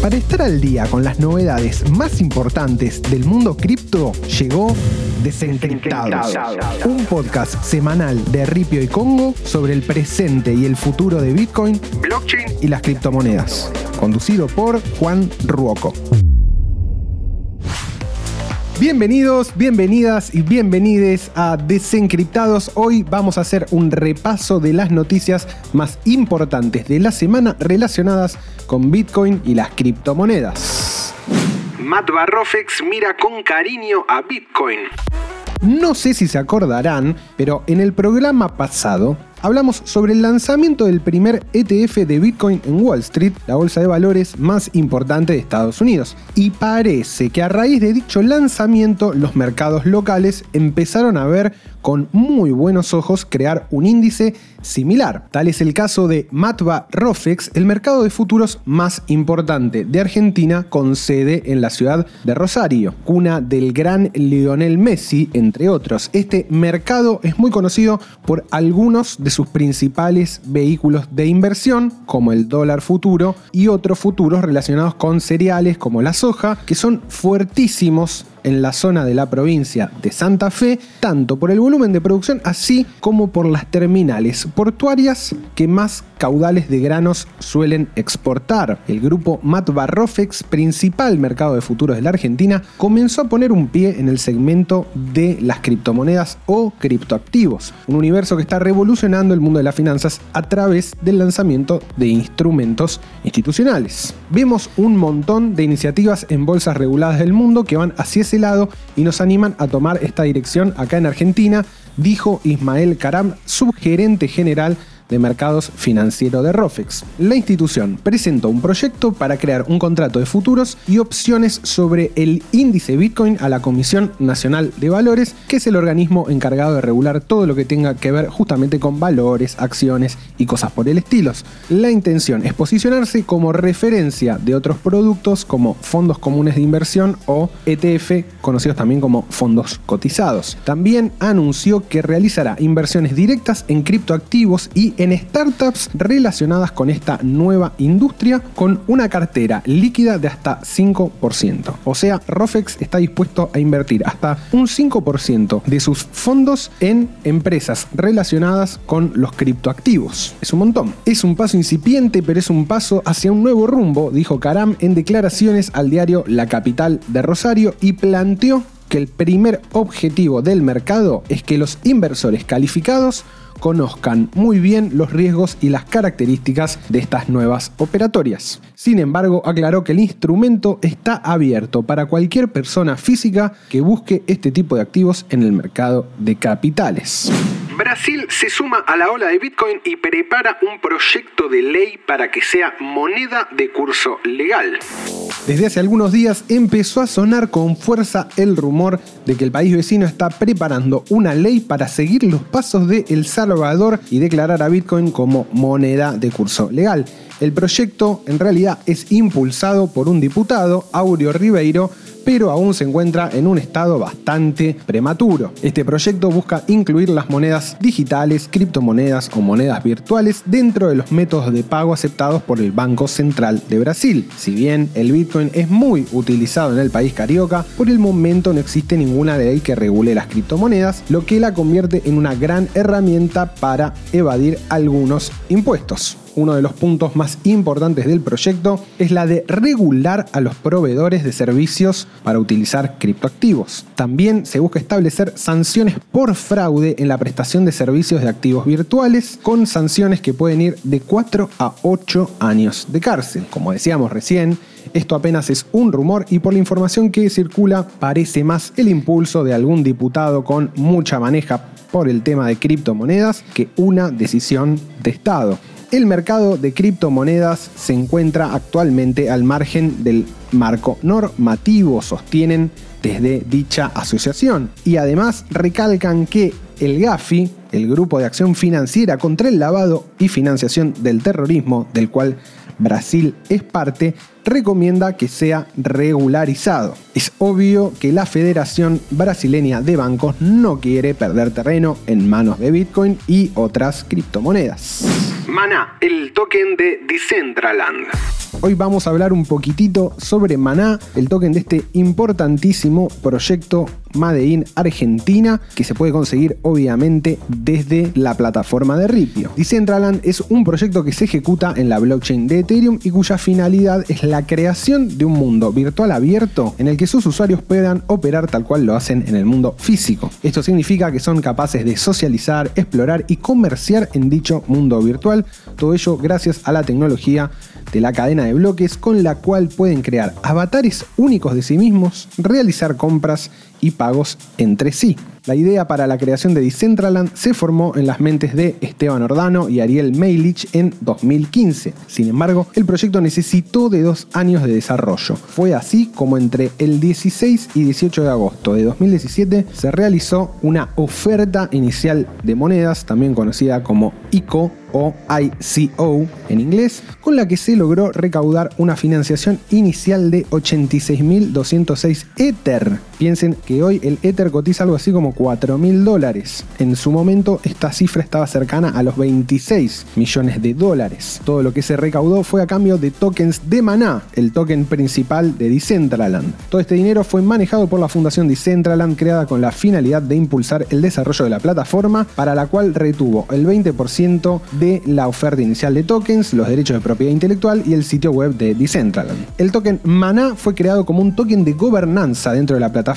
Para estar al día con las novedades más importantes del mundo cripto, llegó Desencriptados, un podcast semanal de Ripio y Congo sobre el presente y el futuro de Bitcoin, blockchain y las criptomonedas, conducido por Juan Ruoco. Bienvenidos, bienvenidas y bienvenides a Desencriptados. Hoy vamos a hacer un repaso de las noticias más importantes de la semana relacionadas con Bitcoin y las criptomonedas. Matt Barrofex mira con cariño a Bitcoin. No sé si se acordarán, pero en el programa pasado hablamos sobre el lanzamiento del primer ETF de Bitcoin en Wall Street, la bolsa de valores más importante de Estados Unidos. Y parece que a raíz de dicho lanzamiento los mercados locales empezaron a ver con muy buenos ojos crear un índice similar. Tal es el caso de Matva Rofex, el mercado de futuros más importante de Argentina con sede en la ciudad de Rosario, cuna del gran Lionel Messi, entre otros. Este mercado es muy conocido por algunos de sus principales vehículos de inversión, como el dólar futuro y otros futuros relacionados con cereales como la soja, que son fuertísimos en la zona de la provincia de Santa Fe, tanto por el volumen de producción así como por las terminales portuarias que más caudales de granos suelen exportar. El grupo Matbarrofex, principal mercado de futuros de la Argentina, comenzó a poner un pie en el segmento de las criptomonedas o criptoactivos, un universo que está revolucionando el mundo de las finanzas a través del lanzamiento de instrumentos institucionales. Vemos un montón de iniciativas en bolsas reguladas del mundo que van hacia lado y nos animan a tomar esta dirección acá en Argentina, dijo Ismael Karam, subgerente general de mercados financiero de Rofex. La institución presentó un proyecto para crear un contrato de futuros y opciones sobre el índice Bitcoin a la Comisión Nacional de Valores, que es el organismo encargado de regular todo lo que tenga que ver justamente con valores, acciones y cosas por el estilo. La intención es posicionarse como referencia de otros productos como fondos comunes de inversión o ETF, conocidos también como fondos cotizados. También anunció que realizará inversiones directas en criptoactivos y en startups relacionadas con esta nueva industria con una cartera líquida de hasta 5%. O sea, Rofex está dispuesto a invertir hasta un 5% de sus fondos en empresas relacionadas con los criptoactivos. Es un montón. Es un paso incipiente, pero es un paso hacia un nuevo rumbo, dijo Karam en declaraciones al diario La Capital de Rosario y planteó que el primer objetivo del mercado es que los inversores calificados conozcan muy bien los riesgos y las características de estas nuevas operatorias. Sin embargo, aclaró que el instrumento está abierto para cualquier persona física que busque este tipo de activos en el mercado de capitales. Brasil se suma a la ola de Bitcoin y prepara un proyecto de ley para que sea moneda de curso legal. Desde hace algunos días empezó a sonar con fuerza el rumor de que el país vecino está preparando una ley para seguir los pasos de El Salvador y declarar a Bitcoin como moneda de curso legal. El proyecto en realidad es impulsado por un diputado, Aureo Ribeiro, pero aún se encuentra en un estado bastante prematuro. Este proyecto busca incluir las monedas digitales, criptomonedas o monedas virtuales dentro de los métodos de pago aceptados por el Banco Central de Brasil. Si bien el Bitcoin es muy utilizado en el país carioca, por el momento no existe ninguna ley que regule las criptomonedas, lo que la convierte en una gran herramienta para evadir algunos impuestos uno de los puntos más importantes del proyecto es la de regular a los proveedores de servicios para utilizar criptoactivos. También se busca establecer sanciones por fraude en la prestación de servicios de activos virtuales, con sanciones que pueden ir de 4 a 8 años de cárcel. Como decíamos recién, esto apenas es un rumor y por la información que circula parece más el impulso de algún diputado con mucha maneja por el tema de criptomonedas que una decisión de Estado. El mercado de criptomonedas se encuentra actualmente al margen del marco normativo, sostienen desde dicha asociación. Y además recalcan que el GAFI, el Grupo de Acción Financiera contra el Lavado y Financiación del Terrorismo, del cual Brasil es parte, recomienda que sea regularizado. Es obvio que la Federación Brasileña de Bancos no quiere perder terreno en manos de Bitcoin y otras criptomonedas. Mana, el token de Decentraland. Hoy vamos a hablar un poquitito sobre Maná, el token de este importantísimo proyecto Made in Argentina que se puede conseguir obviamente desde la plataforma de Ripio. Decentraland es un proyecto que se ejecuta en la blockchain de Ethereum y cuya finalidad es la creación de un mundo virtual abierto en el que sus usuarios puedan operar tal cual lo hacen en el mundo físico. Esto significa que son capaces de socializar, explorar y comerciar en dicho mundo virtual, todo ello gracias a la tecnología de la cadena de bloques con la cual pueden crear avatares únicos de sí mismos, realizar compras y pagos entre sí. La idea para la creación de Decentraland se formó en las mentes de Esteban Ordano y Ariel Meilich en 2015. Sin embargo, el proyecto necesitó de dos años de desarrollo. Fue así como entre el 16 y 18 de agosto de 2017 se realizó una oferta inicial de monedas, también conocida como ICO o ICO en inglés, con la que se logró recaudar una financiación inicial de 86.206 Ether. Piensen que hoy el Ether cotiza algo así como 4.000 dólares. En su momento esta cifra estaba cercana a los 26 millones de dólares. Todo lo que se recaudó fue a cambio de tokens de Maná, el token principal de Decentraland. Todo este dinero fue manejado por la fundación Decentraland creada con la finalidad de impulsar el desarrollo de la plataforma para la cual retuvo el 20% de la oferta inicial de tokens, los derechos de propiedad intelectual y el sitio web de Decentraland. El token Mana fue creado como un token de gobernanza dentro de la plataforma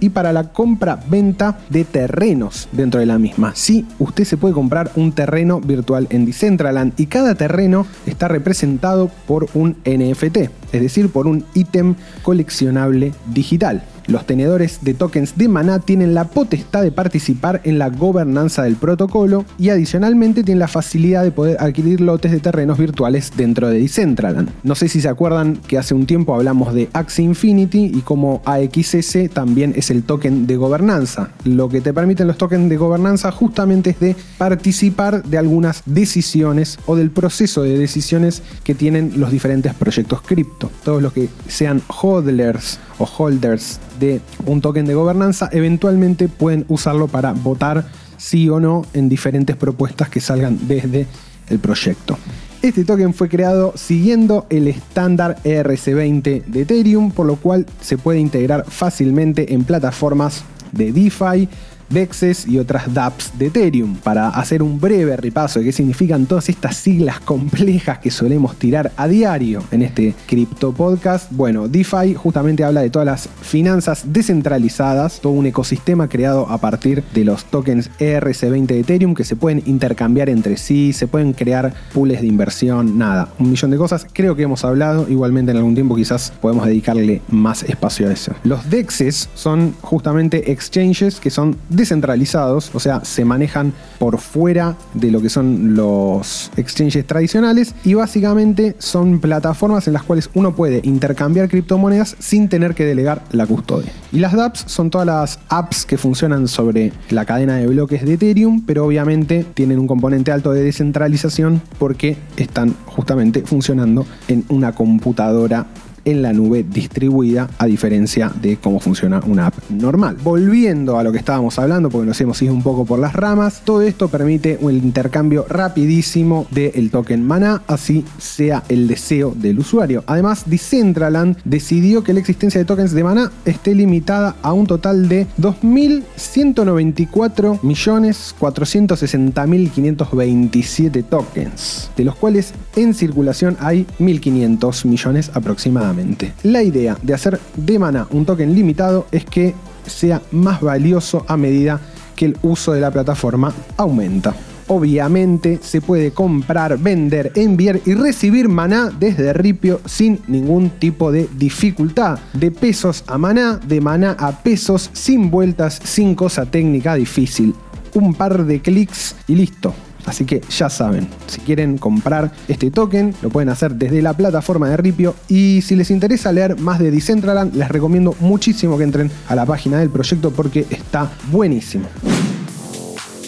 y para la compra-venta de terrenos dentro de la misma. Sí, usted se puede comprar un terreno virtual en Decentraland y cada terreno está representado por un NFT, es decir, por un ítem coleccionable digital. Los tenedores de tokens de Maná tienen la potestad de participar en la gobernanza del protocolo y adicionalmente tienen la facilidad de poder adquirir lotes de terrenos virtuales dentro de Decentraland. No sé si se acuerdan que hace un tiempo hablamos de Axie Infinity y como AXS también es el token de gobernanza. Lo que te permiten los tokens de gobernanza justamente es de participar de algunas decisiones o del proceso de decisiones que tienen los diferentes proyectos cripto. Todos los que sean hodlers o holders de un token de gobernanza eventualmente pueden usarlo para votar sí o no en diferentes propuestas que salgan desde el proyecto. Este token fue creado siguiendo el estándar ERC20 de Ethereum, por lo cual se puede integrar fácilmente en plataformas de DeFi, DEXes y otras dApps de Ethereum. Para hacer un breve repaso de qué significan todas estas siglas complejas que solemos tirar a diario en este Crypto Podcast, bueno, DeFi justamente habla de todas las finanzas descentralizadas, todo un ecosistema creado a partir de los tokens ERC20 de Ethereum que se pueden intercambiar entre sí, se pueden crear pools de inversión, nada, un millón de cosas. Creo que hemos hablado, igualmente en algún tiempo quizás podemos dedicarle más espacio a eso. Los DEXs son justamente exchanges que son descentralizados, o sea, se manejan por fuera de lo que son los exchanges tradicionales y básicamente son plataformas en las cuales uno puede intercambiar criptomonedas sin tener que delegar la custodia. Y las dApps son todas las apps que funcionan sobre la cadena de bloques de Ethereum, pero obviamente tienen un componente alto de descentralización porque están justamente funcionando en una computadora en la nube distribuida a diferencia de cómo funciona una app normal. Volviendo a lo que estábamos hablando, porque nos hemos ido un poco por las ramas, todo esto permite un intercambio rapidísimo del token Mana, así sea el deseo del usuario. Además, Decentraland decidió que la existencia de tokens de Mana esté limitada a un total de 2.194.460.527 tokens, de los cuales en circulación hay 1.500 millones aproximadamente. La idea de hacer de Mana un token limitado es que sea más valioso a medida que el uso de la plataforma aumenta. Obviamente se puede comprar, vender, enviar y recibir maná desde Ripio sin ningún tipo de dificultad. De pesos a maná, de maná a pesos, sin vueltas, sin cosa técnica difícil. Un par de clics y listo. Así que ya saben, si quieren comprar este token, lo pueden hacer desde la plataforma de Ripio. Y si les interesa leer más de Decentraland, les recomiendo muchísimo que entren a la página del proyecto porque está buenísimo.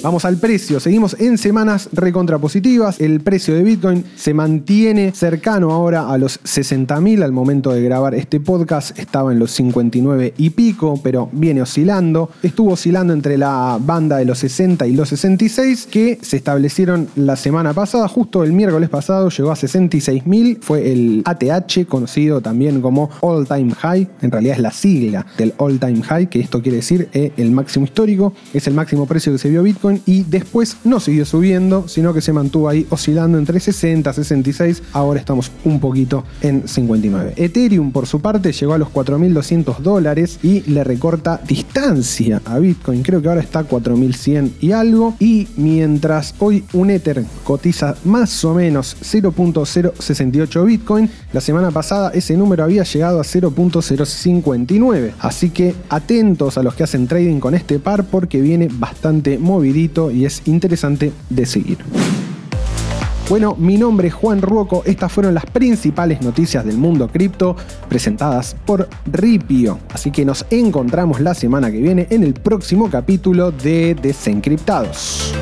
Vamos al precio, seguimos en semanas recontrapositivas, el precio de Bitcoin se mantiene cercano ahora a los 60.000 al momento de grabar este podcast, estaba en los 59 y pico, pero viene oscilando, estuvo oscilando entre la banda de los 60 y los 66 que se establecieron la semana pasada, justo el miércoles pasado llegó a 66.000, fue el ATH conocido también como All Time High, en realidad es la sigla del All Time High, que esto quiere decir eh, el máximo histórico, es el máximo precio que se vio Bitcoin y después no siguió subiendo, sino que se mantuvo ahí oscilando entre 60 y 66, ahora estamos un poquito en 59. Ethereum por su parte llegó a los 4.200 dólares y le recorta distancia a Bitcoin, creo que ahora está 4.100 y algo, y mientras hoy un Ether cotiza más o menos 0.068 Bitcoin, la semana pasada ese número había llegado a 0.059, así que atentos a los que hacen trading con este par porque viene bastante movidito y es interesante de seguir. Bueno, mi nombre es Juan Ruoco, estas fueron las principales noticias del mundo cripto presentadas por Ripio. Así que nos encontramos la semana que viene en el próximo capítulo de Desencriptados.